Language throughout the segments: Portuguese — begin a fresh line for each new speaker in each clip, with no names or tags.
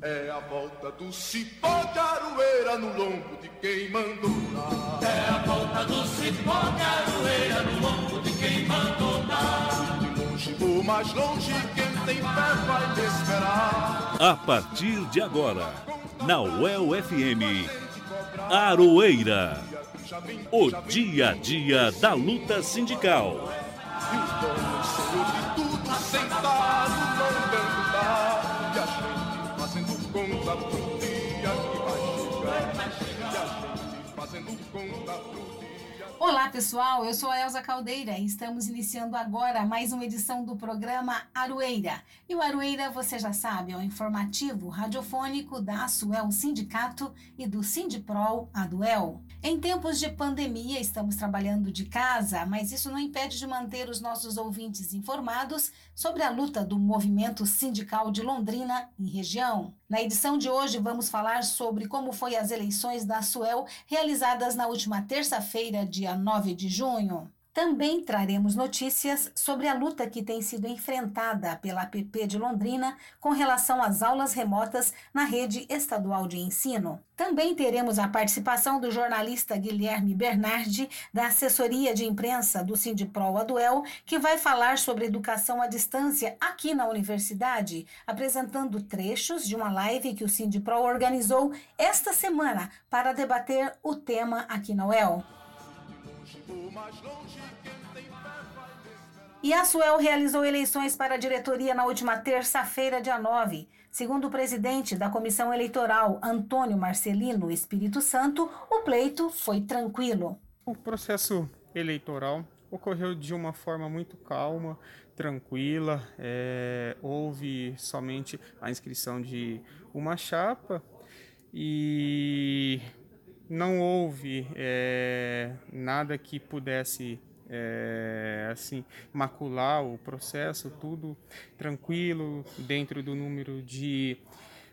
É a volta do cipó de aroeira no lombo de quem mandou dar.
É a volta do cipó de aroeira no lombo de quem mandou dar.
De longe ou mais longe, quem tem fé vai me esperar.
A partir de agora, na UEL FM, Aroeira. O dia a dia da luta sindical.
Fazendo conta pro dia.
Olá pessoal, eu sou a Elza Caldeira e estamos iniciando agora mais uma edição do programa Aroeira. E o Aroeira, você já sabe, é o informativo radiofônico da Asuel Sindicato e do Sindiprol Aduel. Em tempos de pandemia, estamos trabalhando de casa, mas isso não impede de manter os nossos ouvintes informados sobre a luta do movimento sindical de Londrina e região. Na edição de hoje, vamos falar sobre como foi as eleições da Asuel realizadas na última terça-feira, dia 9 de junho. Também traremos notícias sobre a luta que tem sido enfrentada pela APP de Londrina com relação às aulas remotas na rede estadual de ensino. Também teremos a participação do jornalista Guilherme Bernardi, da assessoria de imprensa do Sindiprol Aduel, que vai falar sobre educação à distância aqui na universidade, apresentando trechos de uma live que o Sindiprol organizou esta semana para debater o tema aqui na UEL. E a Suel realizou eleições para a diretoria na última terça-feira, dia 9. Segundo o presidente da comissão eleitoral, Antônio Marcelino Espírito Santo, o pleito foi tranquilo.
O processo eleitoral ocorreu de uma forma muito calma, tranquila. é, houve somente a inscrição de uma chapa e não houve é, nada que pudesse é, assim macular o processo, tudo tranquilo dentro do número de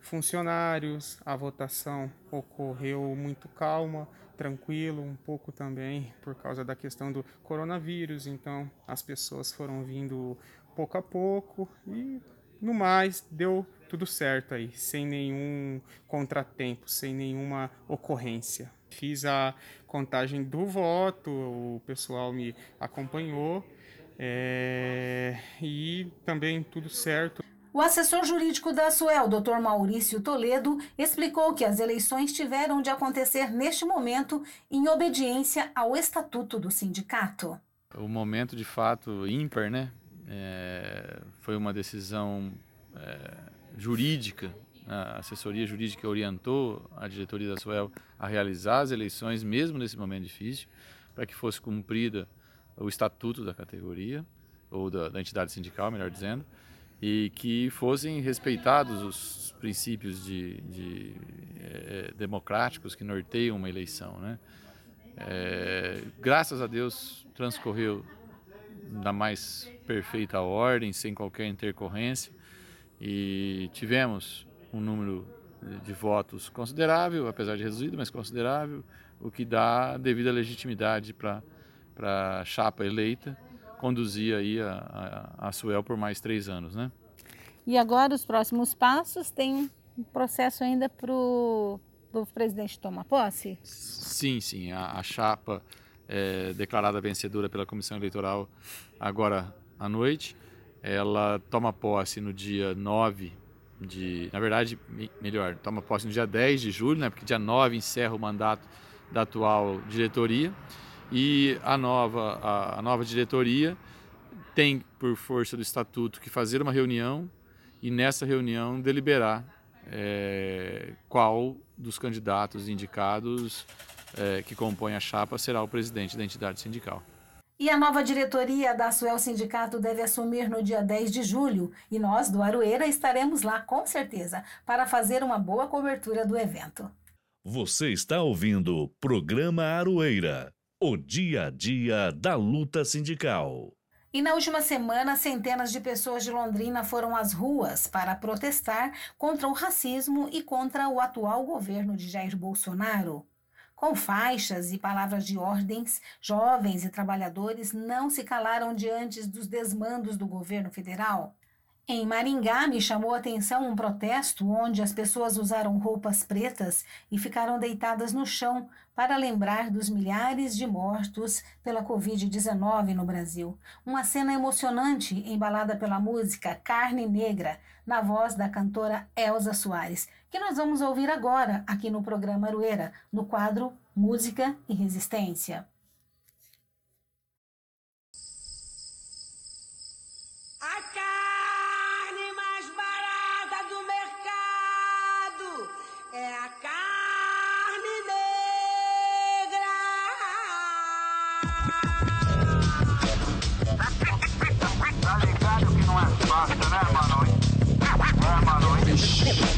funcionários. A votação ocorreu muito calma, tranquilo, um pouco também por causa da questão do coronavírus. Então as pessoas foram vindo pouco a pouco e no mais deu tudo certo aí, sem nenhum contratempo, sem nenhuma ocorrência. Fiz a contagem do voto, o pessoal me acompanhou é, e também tudo certo.
O assessor jurídico da Suel, Dr. Maurício Toledo, explicou que as eleições tiveram de acontecer neste momento em obediência ao estatuto do sindicato.
O momento de fato ímpar, né? É, foi uma decisão é, jurídica. A assessoria jurídica orientou a diretoria da Suel a realizar as eleições, mesmo nesse momento difícil, para que fosse cumprida o estatuto da categoria, ou da, da entidade sindical, melhor dizendo, e que fossem respeitados os princípios de, de, eh, democráticos que norteiam uma eleição. Né? Eh, graças a Deus transcorreu na mais perfeita ordem, sem qualquer intercorrência, e tivemos um número de votos considerável, apesar de reduzido, mas considerável, o que dá devida legitimidade para a chapa eleita conduzir aí a, a, a Suel por mais três anos, né?
E agora os próximos passos tem um processo ainda para o novo presidente tomar posse?
Sim, sim. A, a chapa é, declarada vencedora pela comissão eleitoral agora à noite, ela toma posse no dia 9 de. Na verdade, me- melhor, toma posse no dia 10 de julho, né? Porque dia 9 encerra o mandato da atual diretoria. E a nova, a, a nova diretoria tem, por força do estatuto, que fazer uma reunião e nessa reunião deliberar eh, qual dos candidatos indicados eh, que compõem a chapa será o presidente da entidade sindical.
E a nova diretoria da Suel Sindicato deve assumir no dia 10 de julho e nós, do Aroeira, estaremos lá com certeza para fazer uma boa cobertura do evento.
Você está ouvindo o programa Aroeira, o dia a dia da luta sindical.
E na última semana, centenas de pessoas de Londrina foram às ruas para protestar contra o racismo e contra o atual governo de Jair Bolsonaro. Com faixas e palavras de ordens, jovens e trabalhadores não se calaram diante dos desmandos do governo federal. Em Maringá, me chamou a atenção um protesto onde as pessoas usaram roupas pretas e ficaram deitadas no chão para lembrar dos milhares de mortos pela Covid-19 no Brasil. Uma cena emocionante embalada pela música Carne Negra, na voz da cantora Elza Soares, que nós vamos ouvir agora aqui no programa Arueira, no quadro Música e Resistência.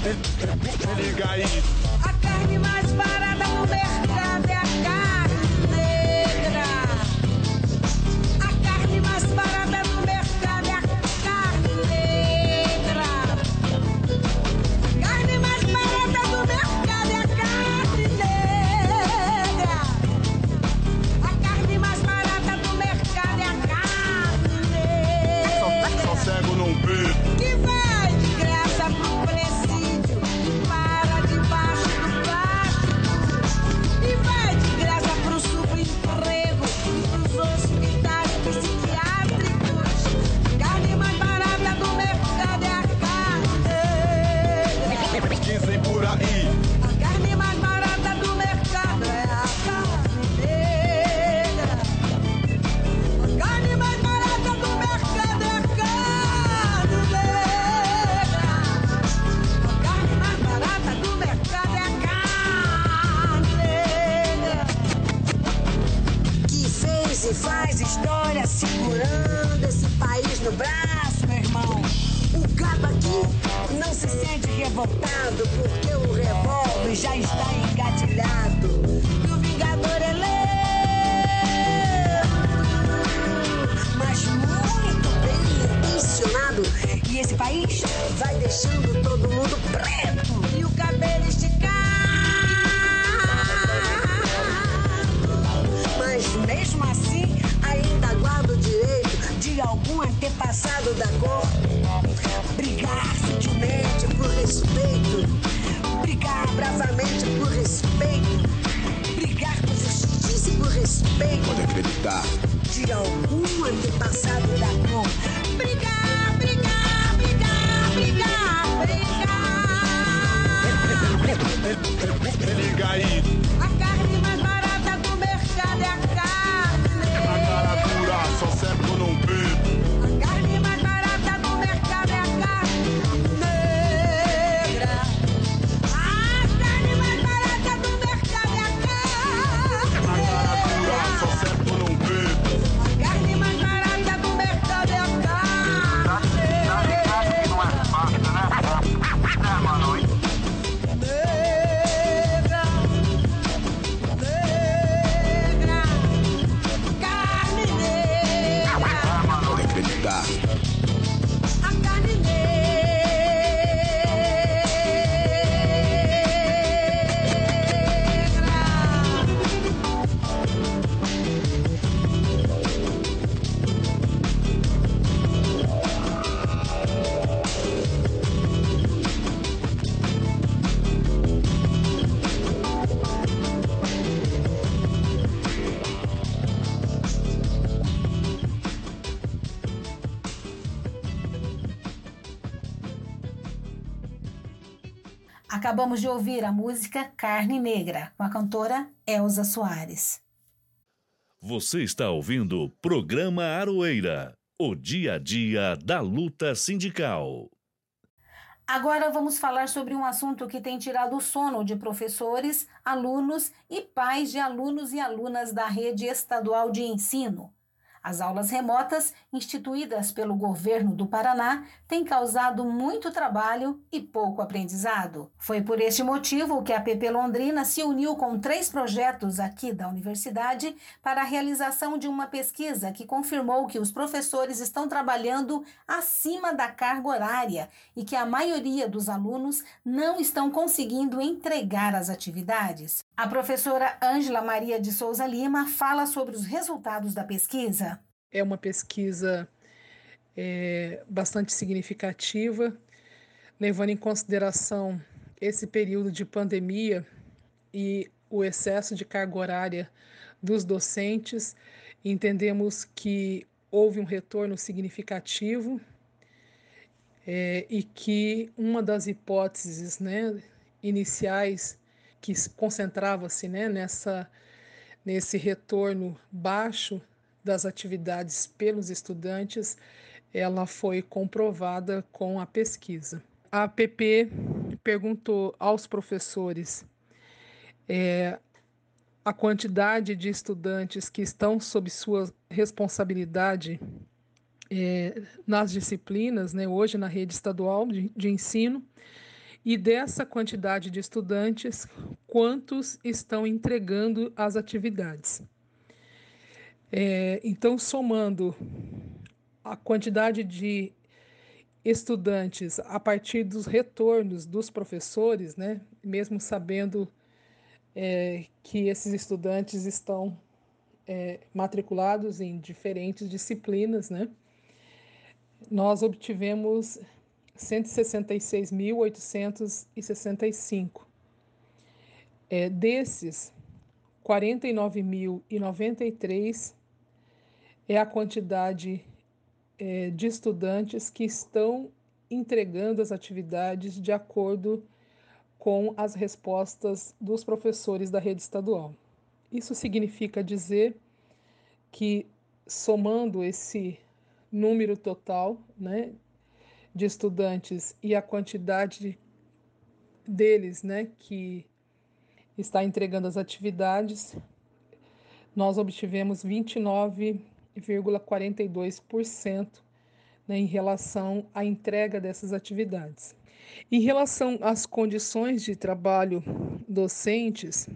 Liga aí.
A carne mais barata no mercado
Acabamos de ouvir a música Carne Negra, com a cantora Elza Soares.
Você está ouvindo o programa Aroeira, o dia a dia da luta sindical.
Agora vamos falar sobre um assunto que tem tirado o sono de professores, alunos e pais de alunos e alunas da rede estadual de ensino. As aulas remotas, instituídas pelo governo do Paraná, têm causado muito trabalho e pouco aprendizado. Foi por este motivo que a PP Londrina se uniu com três projetos aqui da universidade para a realização de uma pesquisa que confirmou que os professores estão trabalhando acima da carga horária e que a maioria dos alunos não estão conseguindo entregar as atividades. A professora Ângela Maria de Souza Lima fala sobre os resultados da pesquisa.
É uma pesquisa é, bastante significativa, levando em consideração esse período de pandemia e o excesso de carga horária dos docentes. Entendemos que houve um retorno significativo é, e que uma das hipóteses né, iniciais que concentrava-se né, nessa, nesse retorno baixo das atividades pelos estudantes, ela foi comprovada com a pesquisa. A APP perguntou aos professores é, a quantidade de estudantes que estão sob sua responsabilidade é, nas disciplinas, né, hoje na rede estadual de, de ensino, e dessa quantidade de estudantes, quantos estão entregando as atividades. É, então, somando a quantidade de estudantes a partir dos retornos dos professores, né, mesmo sabendo é, que esses estudantes estão é, matriculados em diferentes disciplinas, né? Nós obtivemos 166.865. É, desses, 49.093 é a quantidade é, de estudantes que estão entregando as atividades de acordo com as respostas dos professores da rede estadual. Isso significa dizer que, somando esse número total né, de estudantes e a quantidade deles né, que está entregando as atividades, nós obtivemos 29,42% né, em relação à entrega dessas atividades. Em relação às condições de trabalho docentes,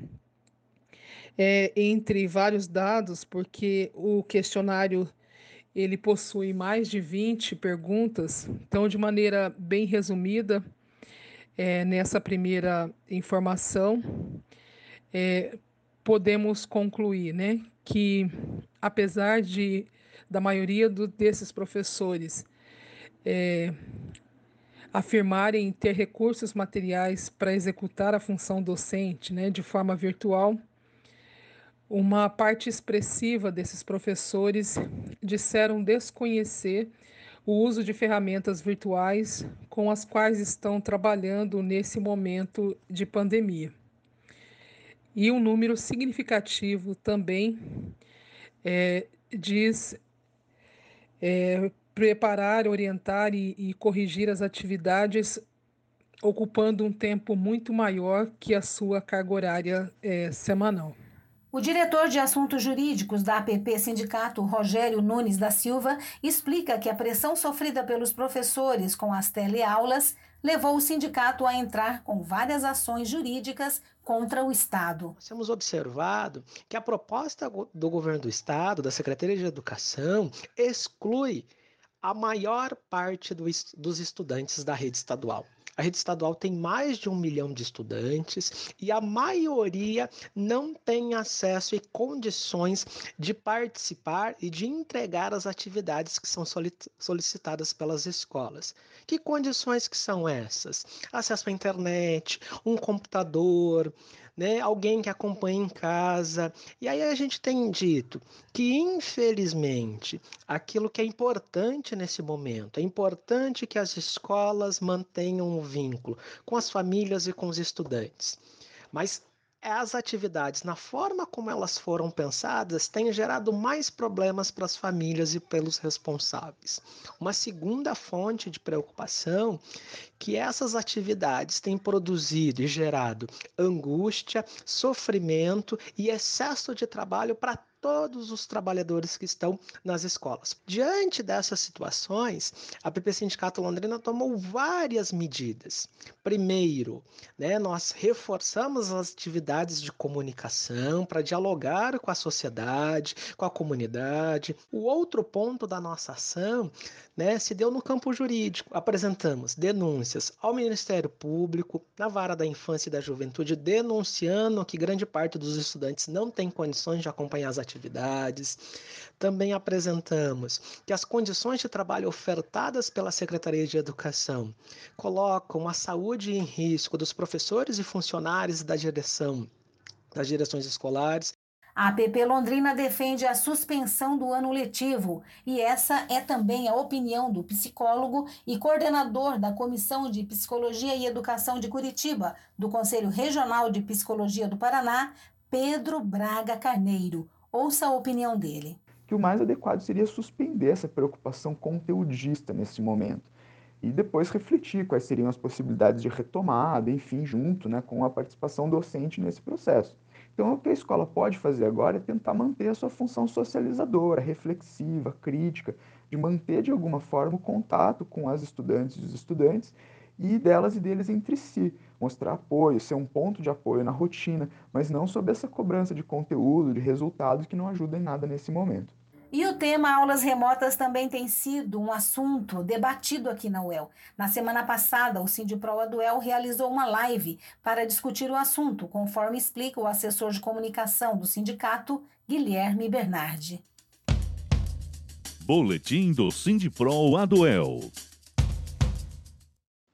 é, entre vários dados, porque o questionário ele possui mais de 20 perguntas, então, de maneira bem resumida, é, nessa primeira informação, é, podemos concluir né, que, apesar de da maioria do, desses professores é, afirmarem ter recursos materiais para executar a função docente né, de forma virtual, uma parte expressiva desses professores disseram desconhecer o uso de ferramentas virtuais com as quais estão trabalhando nesse momento de pandemia. E um número significativo também é, diz é, preparar, orientar e, e corrigir as atividades, ocupando um tempo muito maior que a sua carga horária é, semanal.
O diretor de assuntos jurídicos da APP Sindicato, Rogério Nunes da Silva, explica que a pressão sofrida pelos professores com as teleaulas levou o sindicato a entrar com várias ações jurídicas contra o Estado.
Nós temos observado que a proposta do governo do Estado, da Secretaria de Educação, exclui a maior parte do, dos estudantes da rede estadual. A rede estadual tem mais de um milhão de estudantes e a maioria não tem acesso e condições de participar e de entregar as atividades que são solicitadas pelas escolas. Que condições que são essas? Acesso à internet, um computador, né, alguém que acompanha em casa. E aí a gente tem dito que, infelizmente, aquilo que é importante nesse momento, é importante que as escolas mantenham um vínculo com as famílias e com os estudantes. Mas as atividades, na forma como elas foram pensadas, têm gerado mais problemas para as famílias e pelos responsáveis. Uma segunda fonte de preocupação que essas atividades têm produzido e gerado angústia, sofrimento e excesso de trabalho para todos os trabalhadores que estão nas escolas. Diante dessas situações, a PP Sindicato Londrina tomou várias medidas. Primeiro, né, nós reforçamos as atividades de comunicação para dialogar com a sociedade, com a comunidade. O outro ponto da nossa ação né, se deu no campo jurídico. Apresentamos denúncias ao Ministério Público, na vara da infância e da juventude, denunciando que grande parte dos estudantes não tem condições de acompanhar as atividades atividades. Também apresentamos que as condições de trabalho ofertadas pela Secretaria de Educação colocam a saúde em risco dos professores e funcionários da direção, das direções escolares
a APP Londrina defende a suspensão do ano letivo e essa é também a opinião do psicólogo e coordenador da Comissão de Psicologia e Educação de Curitiba, do Conselho Regional de Psicologia do Paraná, Pedro Braga Carneiro. Ouça a opinião dele.
Que o mais adequado seria suspender essa preocupação conteudista nesse momento e depois refletir quais seriam as possibilidades de retomada, enfim, junto né, com a participação docente nesse processo. Então, o que a escola pode fazer agora é tentar manter a sua função socializadora, reflexiva, crítica, de manter de alguma forma o contato com as estudantes e os estudantes e delas e deles entre si, mostrar apoio, ser um ponto de apoio na rotina, mas não sob essa cobrança de conteúdo, de resultados que não ajuda em nada nesse momento.
E o tema aulas remotas também tem sido um assunto debatido aqui na UEL. Na semana passada, o Sindiproa do UEL realizou uma live para discutir o assunto, conforme explica o assessor de comunicação do sindicato, Guilherme Bernardi.
Boletim do Sindipro Aduel.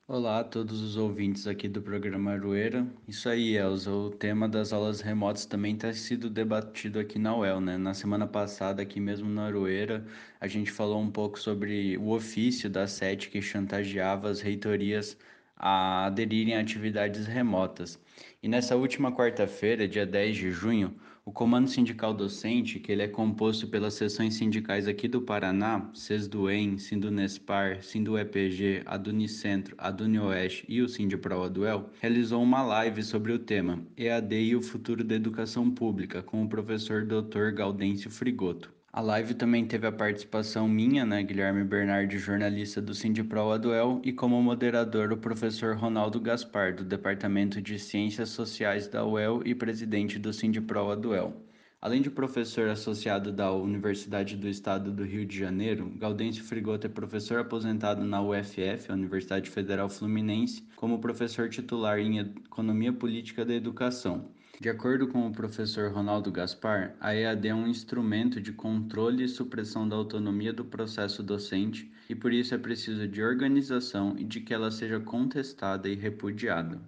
Olá a todos os ouvintes aqui do programa Aroeira. Isso aí, Elza, o tema das aulas remotas também está sido debatido aqui na UEL, né? Na semana passada, aqui mesmo na Aroeira, a gente falou um pouco sobre o ofício da SET que chantageava as reitorias a aderirem a atividades remotas. E nessa última quarta-feira, dia 10 de junho, o Comando Sindical Docente, que ele é composto pelas seções sindicais aqui do Paraná, SESDUEM, Sindunespar, Sinduepg, Adunicentro, Adunioeste e o Sindipro Aduel, realizou uma live sobre o tema EAD e o futuro da educação pública com o professor Dr. Gaudêncio Frigoto. A live também teve a participação minha, né, Guilherme Bernardi, jornalista do Sindipro Aduel, e como moderador o professor Ronaldo Gaspar, do Departamento de Ciências Sociais da UEL e presidente do Sindipro Aduel. Além de professor associado da Universidade do Estado do Rio de Janeiro, Gaudêncio Frigoto é professor aposentado na UFF, Universidade Federal Fluminense, como professor titular em Economia Política da Educação. De acordo com o professor Ronaldo Gaspar, a EAD é um instrumento de controle e supressão da autonomia do processo docente e por isso é preciso de organização e de que ela seja contestada e repudiada.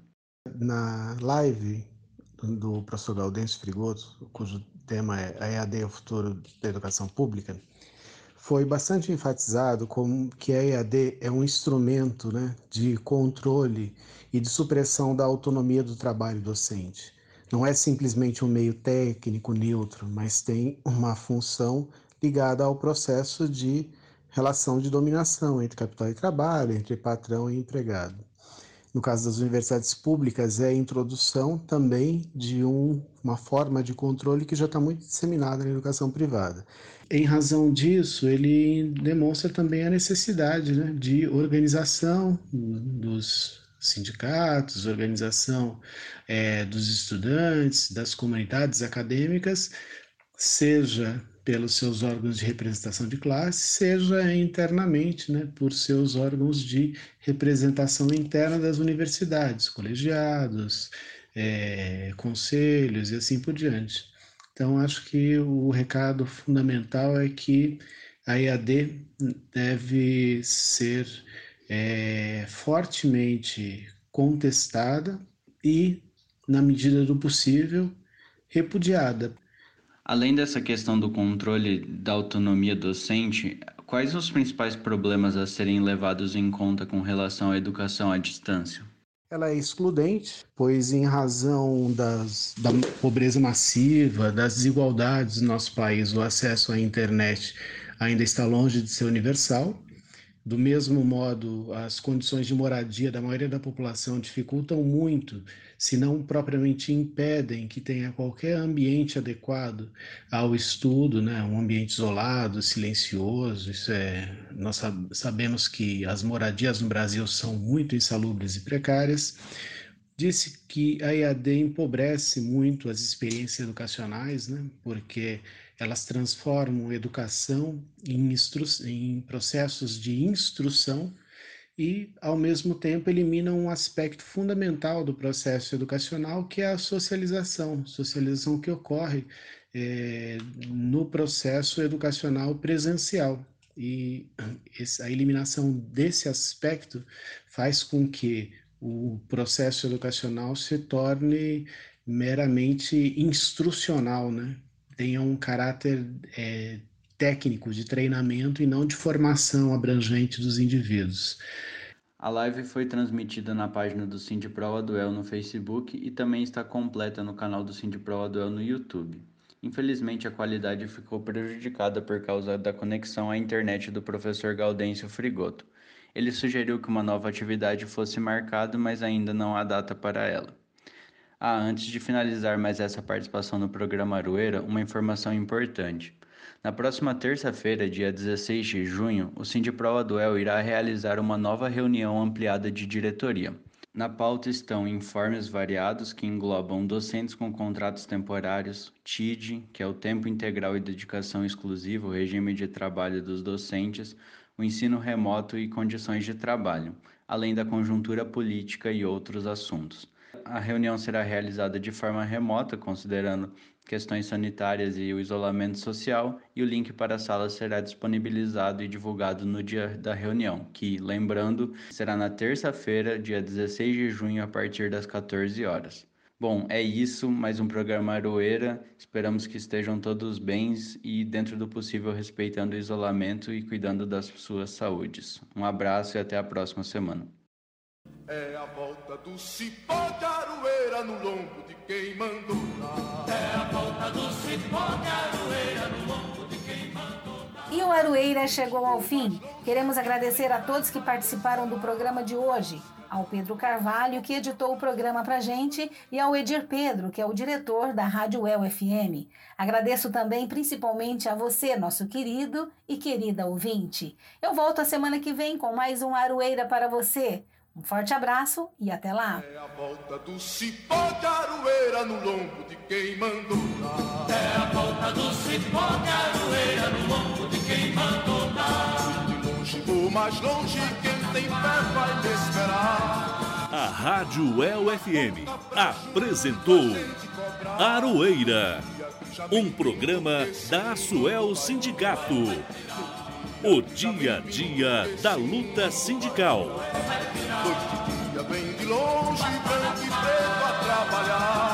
Na live do professor Gaudêncio Frigoto, cujo tema é a EAD o futuro da educação pública, foi bastante enfatizado como que a EAD é um instrumento né, de controle e de supressão da autonomia do trabalho docente não é simplesmente um meio técnico neutro, mas tem uma função ligada ao processo de relação de dominação entre capital e trabalho, entre patrão e empregado. No caso das universidades públicas, é a introdução também de um, uma forma de controle que já está muito disseminada na educação privada. Em razão disso, ele demonstra também a necessidade né, de organização dos sindicatos, organização é, dos estudantes, das comunidades acadêmicas, seja pelos seus órgãos de representação de classe, seja internamente, né, por seus órgãos de representação interna das universidades, colegiados, é, conselhos e assim por diante. Então, acho que o recado fundamental é que a EAD deve ser é fortemente contestada e, na medida do possível, repudiada.
Além dessa questão do controle da autonomia docente, quais os principais problemas a serem levados em conta com relação à educação à distância?
Ela é excludente, pois, em razão das, da pobreza massiva, das desigualdades no nosso país, o acesso à internet ainda está longe de ser universal. Do mesmo modo, as condições de moradia da maioria da população dificultam muito, se não propriamente impedem que tenha qualquer ambiente adequado ao estudo, né? um ambiente isolado, silencioso. Isso é, nós sabemos que as moradias no Brasil são muito insalubres e precárias. Disse que a EAD empobrece muito as experiências educacionais, né? porque elas transformam educação em, em processos de instrução e, ao mesmo tempo, eliminam um aspecto fundamental do processo educacional, que é a socialização, socialização que ocorre é, no processo educacional presencial. E a eliminação desse aspecto faz com que o processo educacional se torne meramente instrucional, né? Tenha um caráter é, técnico de treinamento e não de formação abrangente dos indivíduos.
A live foi transmitida na página do Cindy Prova Duel no Facebook e também está completa no canal do Cindy Prova Duel no YouTube. Infelizmente, a qualidade ficou prejudicada por causa da conexão à internet do professor Gaudêncio Frigoto. Ele sugeriu que uma nova atividade fosse marcada, mas ainda não há data para ela. Ah, antes de finalizar mais essa participação no programa Aroeira, uma informação importante. Na próxima terça-feira, dia 16 de junho, o Sindiprova Duel irá realizar uma nova reunião ampliada de diretoria. Na pauta estão informes variados que englobam docentes com contratos temporários, TID, que é o tempo integral e dedicação exclusiva, o regime de trabalho dos docentes, o ensino remoto e condições de trabalho, além da conjuntura política e outros assuntos. A reunião será realizada de forma remota, considerando questões sanitárias e o isolamento social, e o link para a sala será disponibilizado e divulgado no dia da reunião, que, lembrando, será na terça-feira, dia 16 de junho, a partir das 14 horas. Bom, é isso, mais um programa Aroeira. Esperamos que estejam todos bens e, dentro do possível, respeitando o isolamento e cuidando das suas saúdes. Um abraço e até a próxima semana.
É a volta do cipó de aroeira no lombo de quem mandou dar.
É a volta do cipó de aroeira no lombo de quem mandou dar.
E o Aroeira chegou ao fim. Queremos agradecer a todos que participaram do programa de hoje. Ao Pedro Carvalho, que editou o programa pra gente, e ao Edir Pedro, que é o diretor da Rádio El FM. Agradeço também principalmente a você, nosso querido e querida ouvinte. Eu volto a semana que vem com mais um Aroeira para você. Um forte abraço e até lá.
É a volta do cipó de aroeira no lombo de quem mandou dar.
É a volta do cipó de aroeira no lombo de quem mandou dar.
De longe ou mais longe, quem tem fé vai me esperar.
A Rádio El FM apresentou Aroeira, um programa da Asuel Sindicato. O dia a dia da luta sindical.
Dia vem de longe, branco e preto a trabalhar.